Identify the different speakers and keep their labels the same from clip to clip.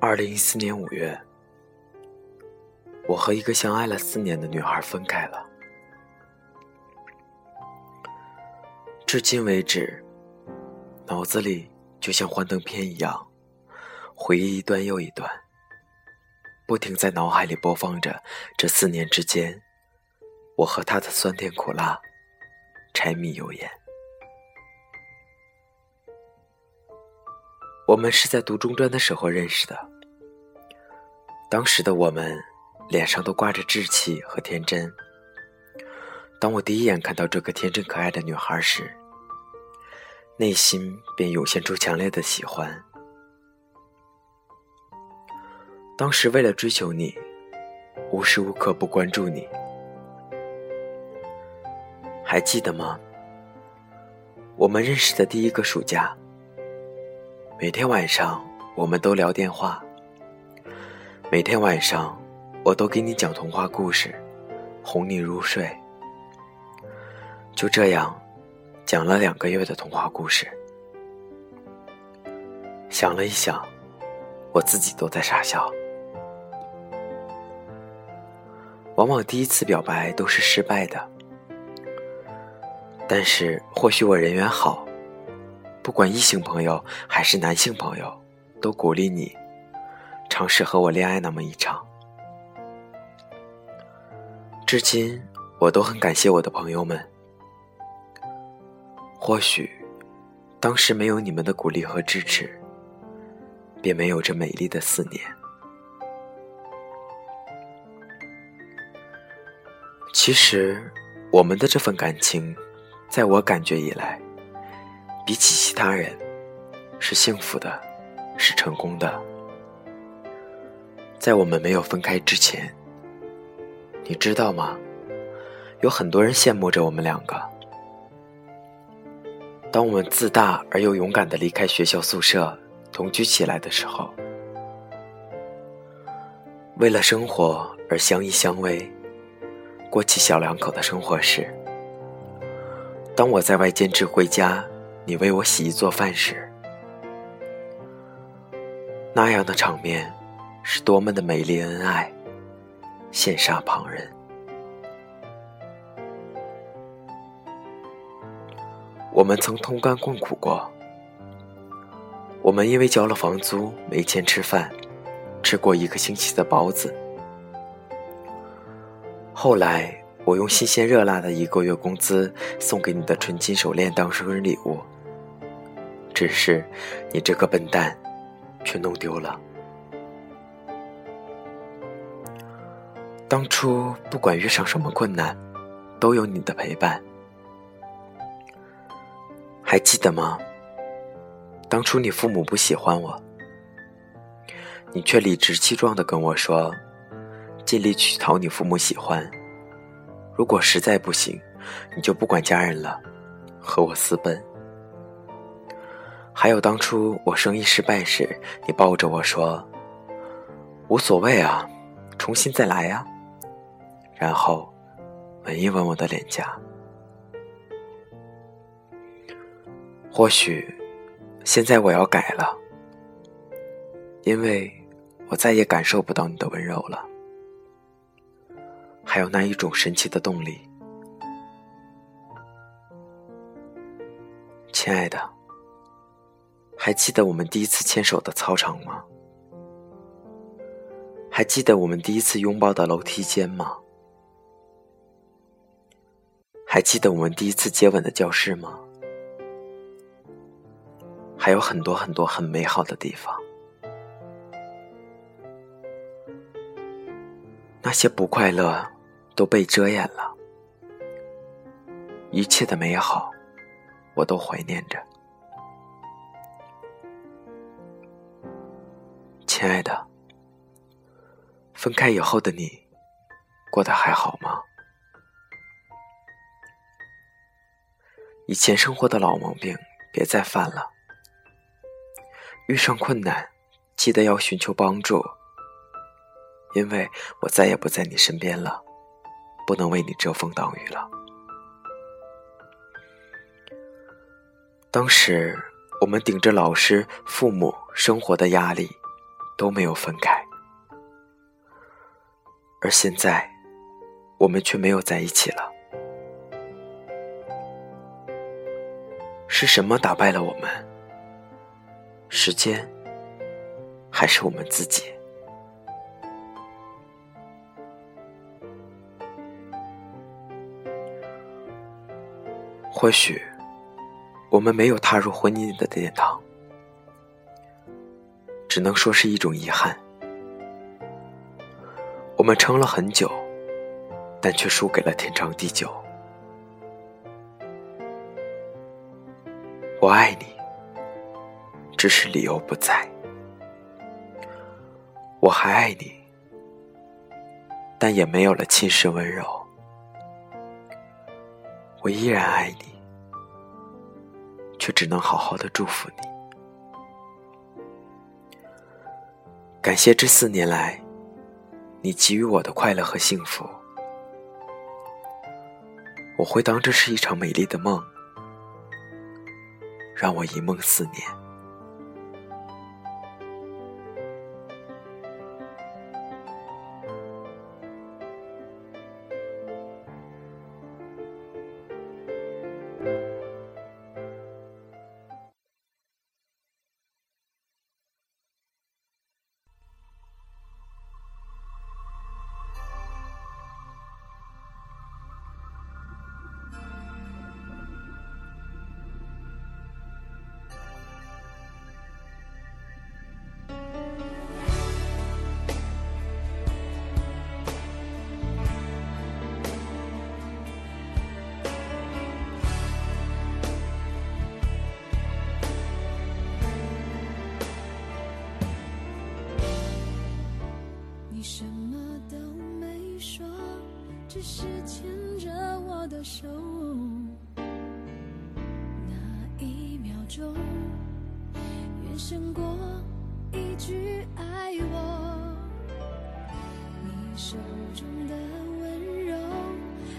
Speaker 1: 二零一四年五月，我和一个相爱了四年的女孩分开了。至今为止，脑子里就像幻灯片一样，回忆一段又一段，不停在脑海里播放着这四年之间，我和她的酸甜苦辣、柴米油盐。我们是在读中专的时候认识的。当时的我们，脸上都挂着稚气和天真。当我第一眼看到这个天真可爱的女孩时，内心便涌现出强烈的喜欢。当时为了追求你，无时无刻不关注你，还记得吗？我们认识的第一个暑假。每天晚上，我们都聊电话。每天晚上，我都给你讲童话故事，哄你入睡。就这样，讲了两个月的童话故事。想了一想，我自己都在傻笑。往往第一次表白都是失败的，但是或许我人缘好。不管异性朋友还是男性朋友，都鼓励你尝试和我恋爱那么一场。至今，我都很感谢我的朋友们。或许，当时没有你们的鼓励和支持，便没有这美丽的四年。其实，我们的这份感情，在我感觉以来。比起其他人，是幸福的，是成功的。在我们没有分开之前，你知道吗？有很多人羡慕着我们两个。当我们自大而又勇敢的离开学校宿舍，同居起来的时候，为了生活而相依相偎，过起小两口的生活时，当我在外兼职回家。你为我洗衣做饭时，那样的场面是多么的美丽恩爱，羡煞旁人。我们曾同甘共苦过，我们因为交了房租没钱吃饭，吃过一个星期的包子。后来，我用新鲜热辣的一个月工资送给你的纯金手链当生日礼物。只是，你这个笨蛋，却弄丢了。当初不管遇上什么困难，都有你的陪伴，还记得吗？当初你父母不喜欢我，你却理直气壮的跟我说，尽力去讨你父母喜欢。如果实在不行，你就不管家人了，和我私奔。还有当初我生意失败时，你抱着我说：“无所谓啊，重新再来呀。”然后吻一吻我的脸颊。或许现在我要改了，因为我再也感受不到你的温柔了，还有那一种神奇的动力，亲爱的。还记得我们第一次牵手的操场吗？还记得我们第一次拥抱的楼梯间吗？还记得我们第一次接吻的教室吗？还有很多很多很美好的地方，那些不快乐都被遮掩了，一切的美好，我都怀念着。亲爱的，分开以后的你，过得还好吗？以前生活的老毛病别再犯了。遇上困难，记得要寻求帮助，因为我再也不在你身边了，不能为你遮风挡雨了。当时我们顶着老师、父母、生活的压力。都没有分开，而现在，我们却没有在一起了。是什么打败了我们？时间，还是我们自己？或许，我们没有踏入婚姻的殿堂。只能说是一种遗憾。我们撑了很久，但却输给了天长地久。我爱你，只是理由不在。我还爱你，但也没有了气势温柔。我依然爱你，却只能好好的祝福你。感谢这四年来，你给予我的快乐和幸福。我会当这是一场美丽的梦，让我一梦四年。
Speaker 2: 你什么都没说只是牵着我的手，那一秒钟，远胜过一句爱我。你手中的温柔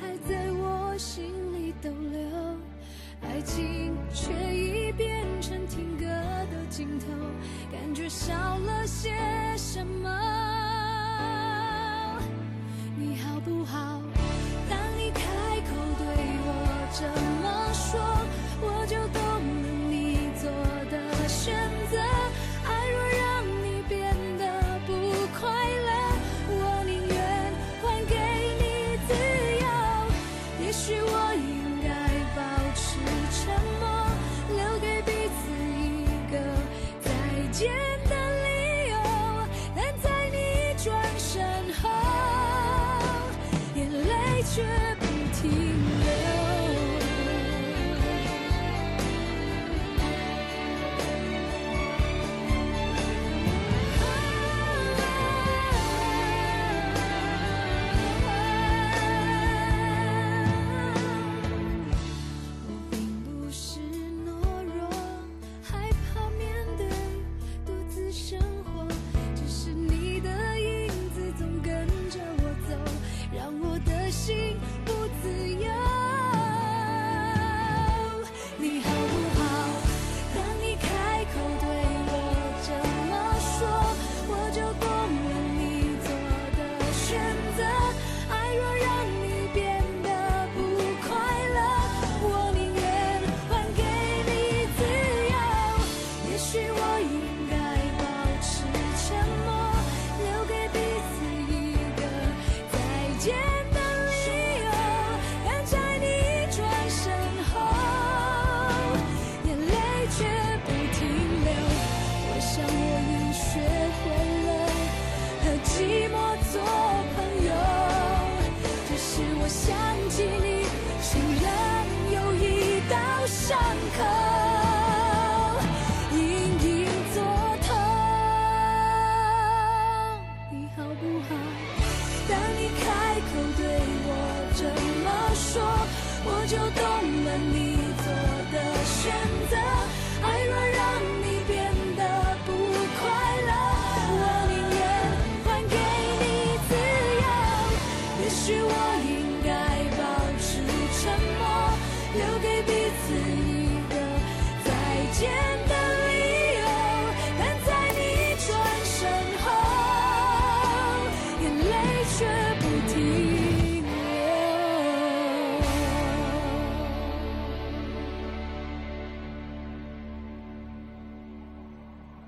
Speaker 2: 还在我心着一个再见。